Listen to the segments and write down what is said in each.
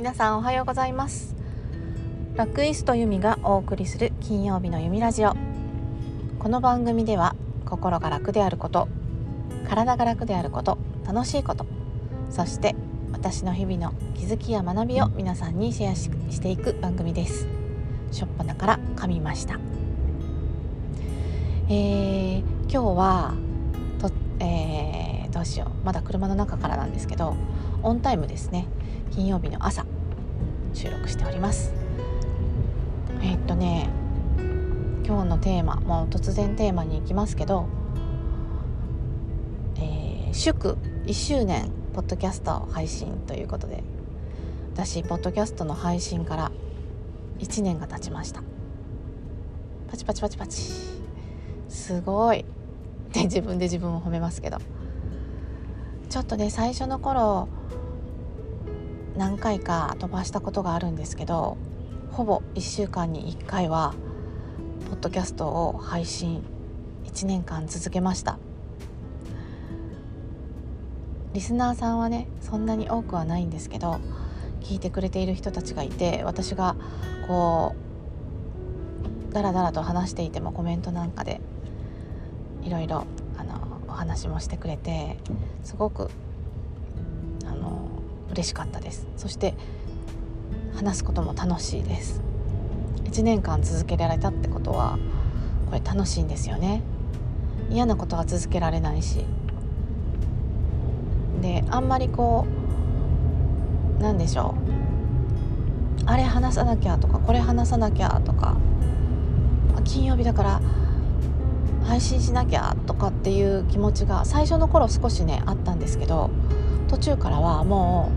皆さんおはようございます。ラクイストユミがお送りする金曜日のユミラジオ。この番組では心が楽であること体が楽であること楽しいことそして私の日々の気づきや学びを皆さんにシェアしていく番組です。しょっぱなから噛みました。えー、今日はと、えー、どうしよう。まだ車の中からなんですけどオンタイムですね。金曜日の朝収録しております。えー、っとね今日のテーマもう突然テーマに行きますけど、えー、祝1周年ポッドキャスト配信ということで私ポッドキャストの配信から1年が経ちました。パチパチパチパチ。すごい。って自分で自分を褒めますけど。ちょっとね最初の頃何回か飛ばしたことがあるんですけどほぼ1週間に1回はポッドキャストを配信1年間続けました。リスナーさんはねそんなに多くはないんですけど聞いてくれている人たちがいて私がこうダラダラと話していてもコメントなんかでいろいろあのお話もしてくれてすごくあの嬉しかったです。そして話すことも楽しいです。1年間続けられたってことはこれ楽しいんですよね。嫌なことは続けられないし。であんまりこうなんでしょう。あれ話さなきゃとかこれ話さなきゃとか金曜日だから配信しなきゃとかっていう気持ちが最初の頃少しねあったんですけど途中からはも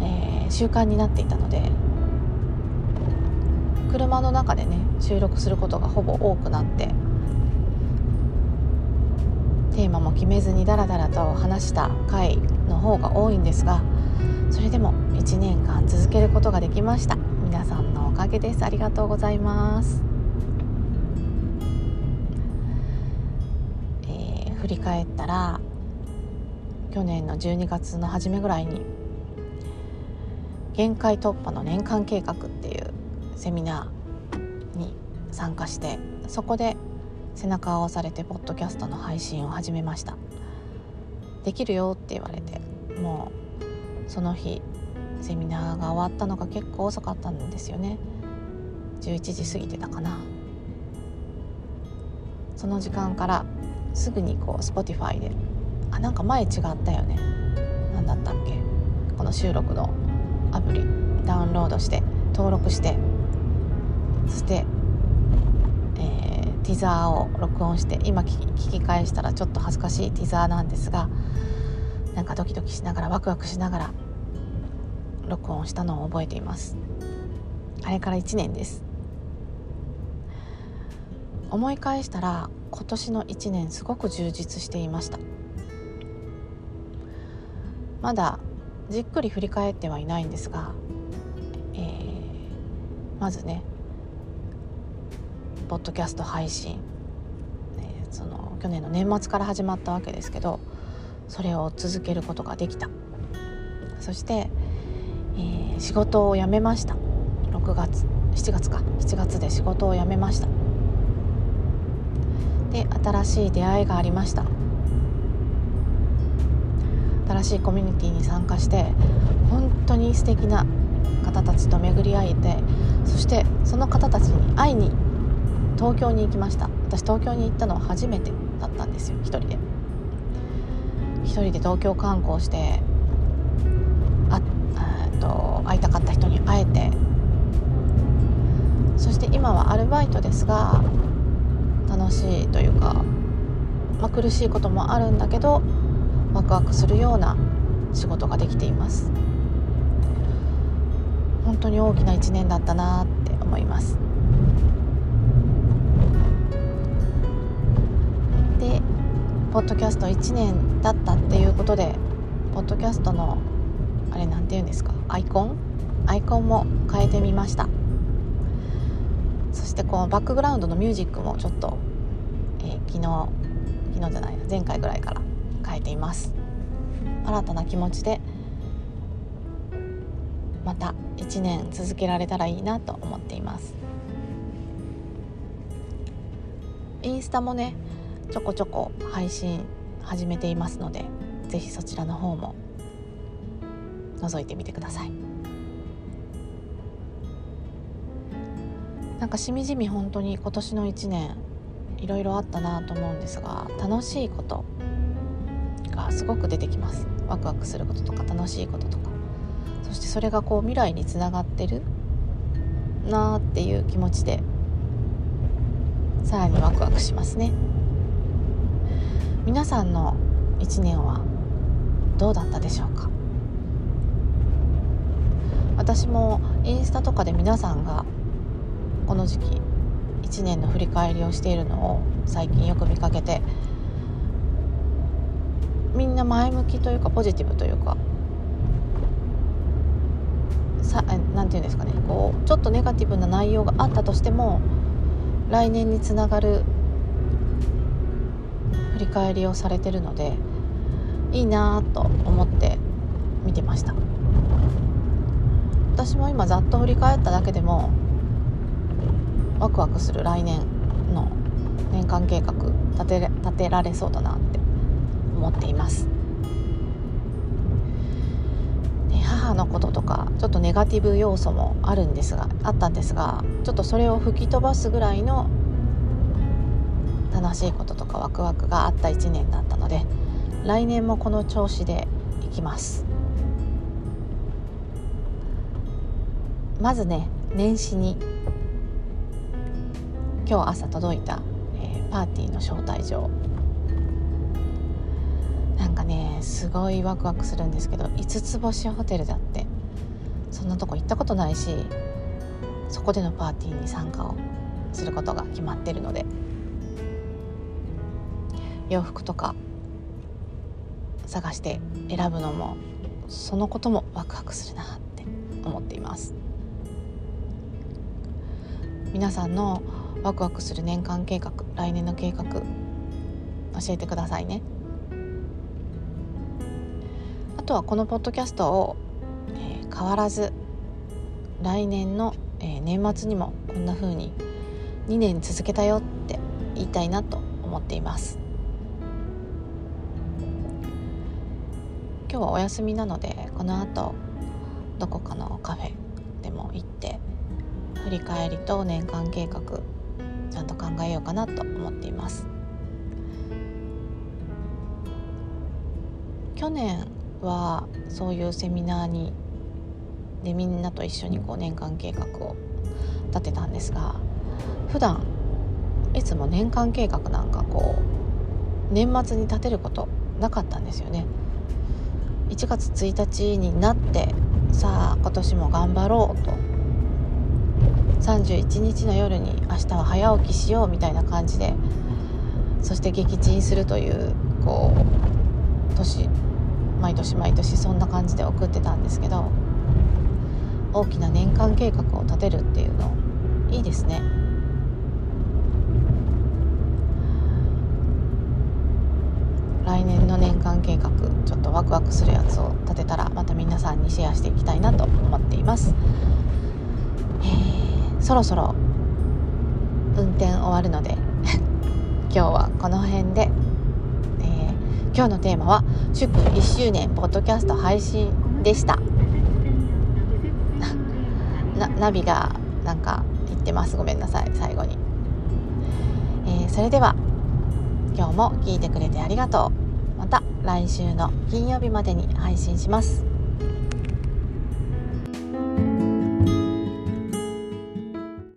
う、えー、習慣になっていたので車の中でね収録することがほぼ多くなってテーマも決めずにダラダラと話した回の方が多いんですがそれでも1年間続けることができました。皆さんのおかげです。ありがとうございます。振り返ったら去年の12月の初めぐらいに限界突破の年間計画っていうセミナーに参加してそこで背中を押されてポッドキャストの配信を始めました。できるよって言われてもうその日セミナーが終わったのが結構遅かったんですよね。11時過ぎてたかな。その時間からすぐにこう Spotify であなんか前違ったよね。何だったっけ。この収録のアプリ。ダウンロードして登録して。そして、えー、ティザーを録音して今聞き返したらちょっと恥ずかしいティザーなんですがなんかドキドキしながらワクワクしながら録音したのを覚えています。あれから1年です。思い返したら今年の1年すごく充実していました。まだじっくり振り返ってはいないんですが、えー、まずねポッドキャスト配信、えー、その去年の年末から始まったわけですけどそれを続けることができた。そして、えー、仕事を辞めました。6月7月か。7月で仕事を辞めました。で新しい出会いがありました。新しいコミュニティに参加して本当に素敵な方たちと巡り会えてそしてその方たちに会いに東京に行きました。私東京に行ったのは初めてだったんですよ一人で。一人で東京観光してあと会いたかった人に会えて。そして今はアルバイトですが楽しいというか、まあ、苦しいこともあるんだけどワクワクするような仕事ができています。本当に大きな1年だったなって思います。でポッドキャスト1年だったっていうことでポッドキャストのあれなんて言うんですか？アイコン？アイコンも変えてみました。そしてこのバックグラウンドのミュージックもちょっと、えー、昨日昨日じゃない前回ぐらいから変えています。新たな気持ちでまた1年続けられたらいいなと思っています。インスタもねちょこちょこ配信始めていますので是非そちらの方も覗いてみてください。なんかしみじみ本当に今年の1年いろいろあったなと思うんですが楽しいことがすごく出てきます。ワクワクすることとか楽しいこととか。そしてそれがこう未来につながってるなーっていう気持ちでさらにワクワクしますね。皆さんの1年はどうだったでしょうか？私もインスタとかで皆さんがこの時期1年の振り返りをしているのを最近よく見かけてみんな前向きというかポジティブというかさなんていうんですかね。こうちょっとネガティブな内容があったとしても来年につながる振り返りをされてるのでいいなと思って見てました。私も今ざっと振り返っただけでもワクワクする来年の年間計画立て立てられそうだなって思っています。で母のこととかちょっとネガティブ要素もあるんですがあったんですがちょっとそれを吹き飛ばすぐらいの楽しいこととかワクワクがあった1年だったので来年もこの調子でいきますまずね年始に今日朝届いた、えー、パーティーの招待状すごいワクワクするんですけど5つ星ホテルだって。そんなとこ行ったことないしそこでのパーティーに参加をすることが決まってるので。洋服とか探して選ぶのもそのこともワクワクするなって思っています。皆さんのワクワクする年間計画来年の計画教えてくださいね。あとはこのポッドキャストを、えー、変わらず来年の、えー、年末にもこんな風に2年続けたよって言いたいなと思っています。今日はお休みなのでこの後どこかのカフェでも行って振り返りと年間計画ちゃんと考えようかなと思っています。去年はそういうセミナーにでみんなと一緒にこう年間計画を立てたんですが普段いつも年間計画なんかこう年末に立てることなかったんですよね。1月1日になってさあ今年も頑張ろうと。31日の夜に明日は早起きしようみたいな感じでそして撃沈するというこう年毎年毎年そんな感じで送ってたんですけど大きな年間計画を立てるっていうのいいですね。来年の年間計画ちょっとワクワクするやつを立てたらまた皆さんにシェアしていきたいなと思っています。えーそろそろ運転終わるので 今日はこの辺で、今日のテーマは祝1周年ポッドキャスト配信でした。なナビがなんか言ってます。ごめんなさい。最後に、えー、それでは今日も聞いてくれてありがとう。また来週の金曜日までに配信します。